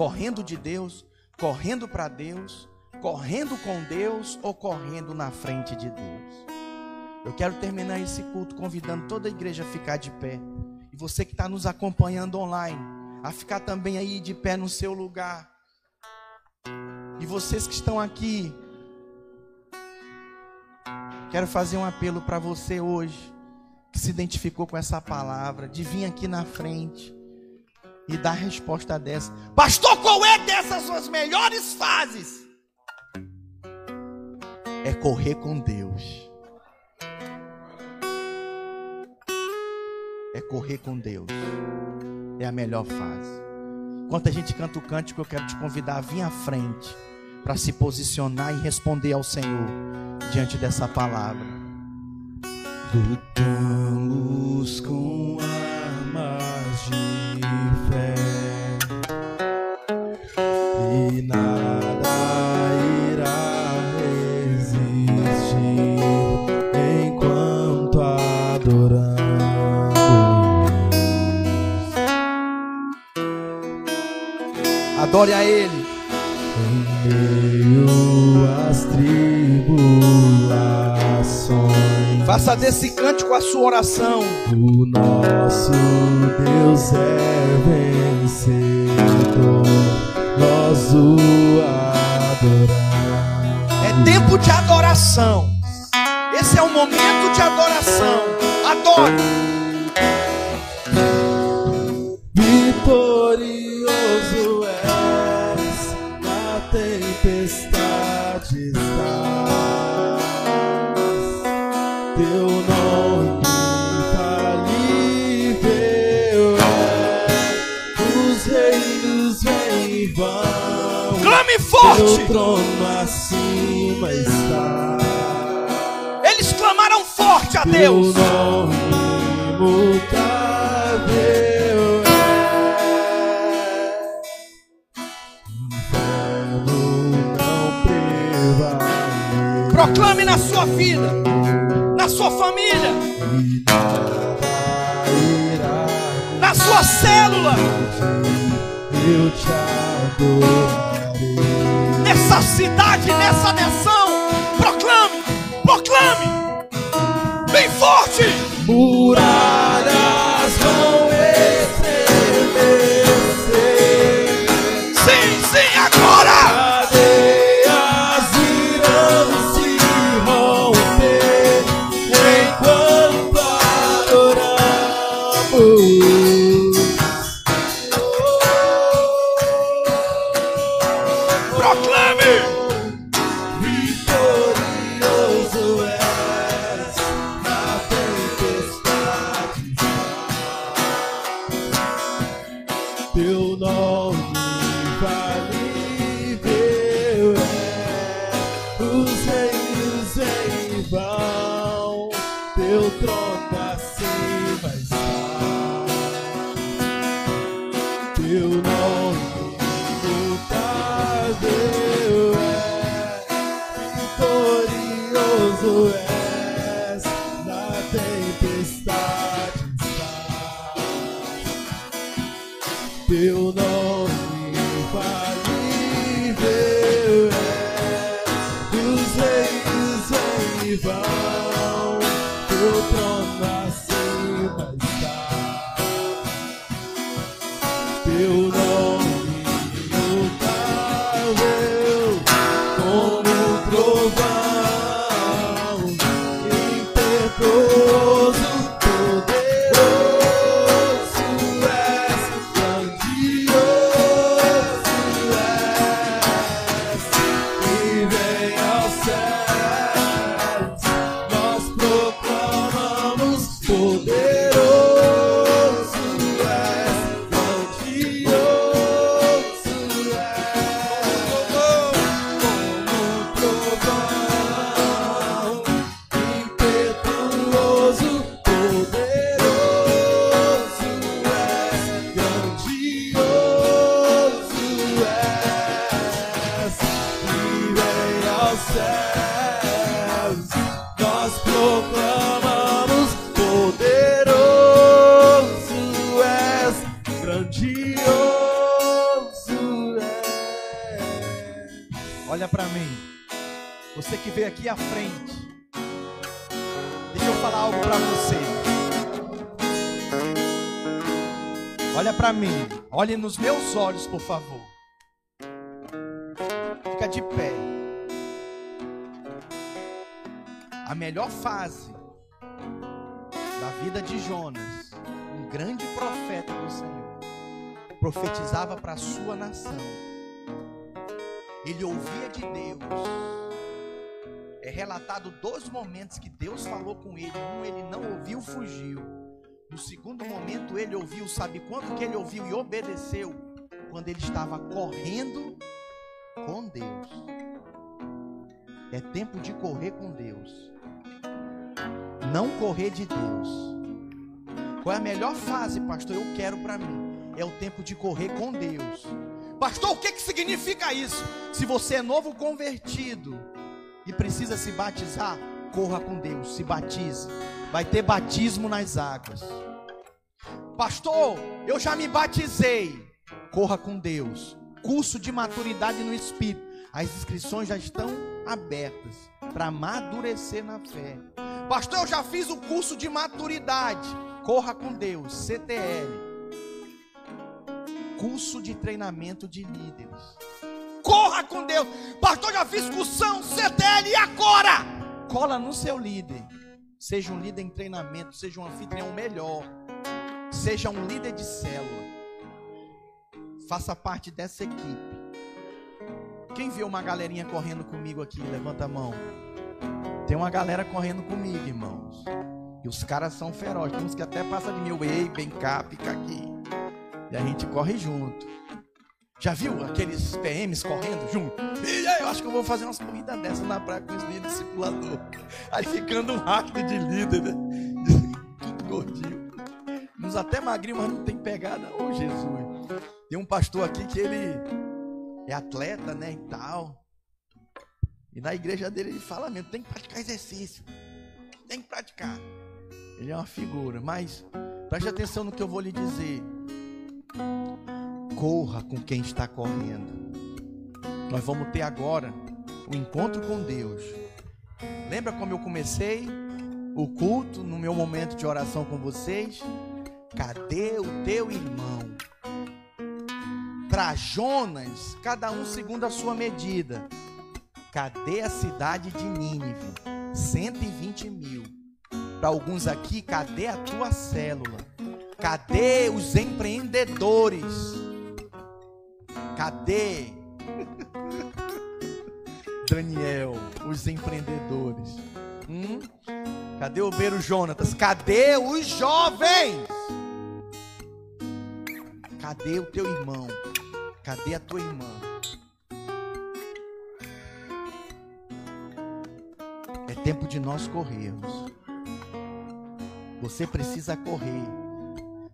Correndo de Deus, correndo para Deus, correndo com Deus ou correndo na frente de Deus. Eu quero terminar esse culto convidando toda a igreja a ficar de pé. E você que está nos acompanhando online, a ficar também aí de pé no seu lugar. E vocês que estão aqui, quero fazer um apelo para você hoje, que se identificou com essa palavra, de vir aqui na frente e dar resposta dessa. Pastor, qual é dessas suas melhores fases? É correr com Deus. É correr com Deus. É a melhor fase. Enquanto a gente canta o cântico, eu quero te convidar a vir à frente para se posicionar e responder ao Senhor diante dessa palavra. Lutamos com nada irá resistir enquanto adoramos. Adore a Ele. Em meio às tribulações. Faça desse cântico a sua oração. O nosso Deus é adoração. Esse é o momento de adoração. Adore. Vitorioso és na tempestade estás. Teu nome tá infalível é. Os reis vêm vão. Clame forte. Deus. não prevalece. Proclame na sua vida, na sua família, na sua célula, eu te adorarei. nessa cidade, nessa nação. Forte. Aqui à frente. Deixa eu falar algo para você. Olha para mim. Olhe nos meus olhos, por favor. Fica de pé. A melhor fase da vida de Jonas, um grande profeta do Senhor, profetizava para a sua nação. Ele ouvia de Deus. É relatado dois momentos que Deus falou com ele. Um ele não ouviu, fugiu. No segundo momento ele ouviu, sabe quando que ele ouviu e obedeceu? Quando ele estava correndo com Deus. É tempo de correr com Deus. Não correr de Deus. Qual é a melhor fase, pastor? Eu quero para mim. É o tempo de correr com Deus. Pastor, o que, que significa isso? Se você é novo convertido e precisa se batizar, corra com Deus, se batize. Vai ter batismo nas águas. Pastor, eu já me batizei. Corra com Deus. Curso de maturidade no Espírito. As inscrições já estão abertas para amadurecer na fé. Pastor, eu já fiz o curso de maturidade. Corra com Deus. CTL curso de treinamento de líderes. Corra com Deus. Pastor, já fiz cursão, CTL e agora? Cola no seu líder. Seja um líder em treinamento, seja um anfitrião melhor. Seja um líder de célula. Faça parte dessa equipe. Quem viu uma galerinha correndo comigo aqui? Levanta a mão. Tem uma galera correndo comigo, irmãos. E os caras são ferozes. Tem uns que até passam de mil. Ei, vem cá, fica aqui. E a gente corre junto. Já viu aqueles PMs correndo junto? E aí, eu acho que eu vou fazer umas corridas dessas na praia com esse líder discipulador. Aí ficando um rastro de líder, né? Tudo gordinho. Uns até magrinho, mas não tem pegada. Ô oh, Jesus. Tem um pastor aqui que ele é atleta, né? E tal. E na igreja dele ele fala mesmo, tem que praticar exercício. Tem que praticar. Ele é uma figura, mas preste atenção no que eu vou lhe dizer. Corra com quem está correndo. Nós vamos ter agora o um encontro com Deus. Lembra como eu comecei o culto no meu momento de oração com vocês? Cadê o teu irmão? Para Jonas, cada um segundo a sua medida. Cadê a cidade de Nínive? 120 mil. Para alguns aqui, cadê a tua célula? Cadê os empreendedores? Cadê? Daniel, os empreendedores. Hum? Cadê o Beiro Jonatas? Cadê os jovens? Cadê o teu irmão? Cadê a tua irmã? É tempo de nós corrermos. Você precisa correr.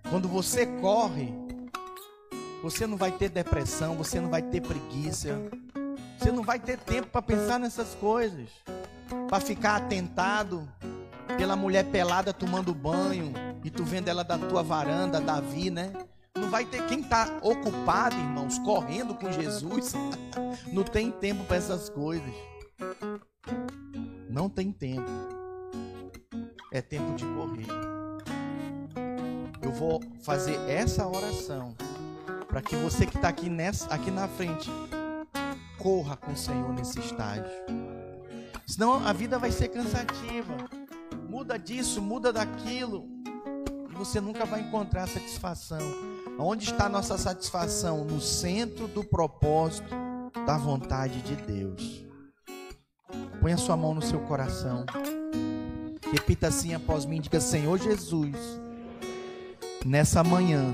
Quando você corre, você não vai ter depressão, você não vai ter preguiça. Você não vai ter tempo para pensar nessas coisas. Para ficar atentado pela mulher pelada tomando banho e tu vendo ela da tua varanda, Davi, né? Não vai ter quem está ocupado, irmãos, correndo com Jesus. não tem tempo para essas coisas. Não tem tempo. É tempo de correr. Eu vou fazer essa oração para que você que está aqui, nessa, aqui na frente corra com o Senhor nesse estágio. Senão a vida vai ser cansativa. Muda disso, muda daquilo. E você nunca vai encontrar satisfação. Onde está a nossa satisfação? No centro do propósito da vontade de Deus. Põe a sua mão no seu coração. Repita assim após mim: diga, Senhor Jesus, nessa manhã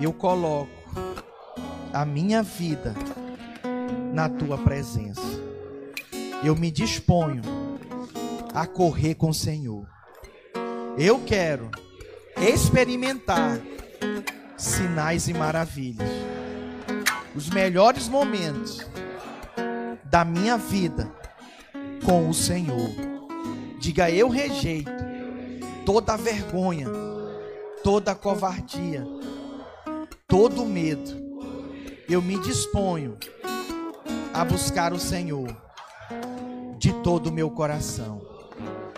eu coloco a minha vida na tua presença. Eu me disponho a correr com o Senhor. Eu quero experimentar sinais e maravilhas. Os melhores momentos da minha vida com o Senhor. Diga eu rejeito toda vergonha, toda covardia, todo medo. Eu me disponho a buscar o Senhor de todo o meu coração.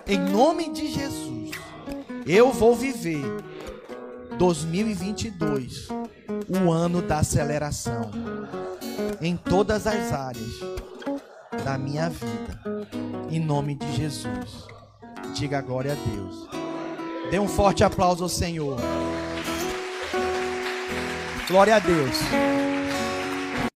Em nome de Jesus, eu vou viver 2022, o ano da aceleração, em todas as áreas da minha vida. Em nome de Jesus. Diga glória a Deus. Dê um forte aplauso ao Senhor. Glória a Deus.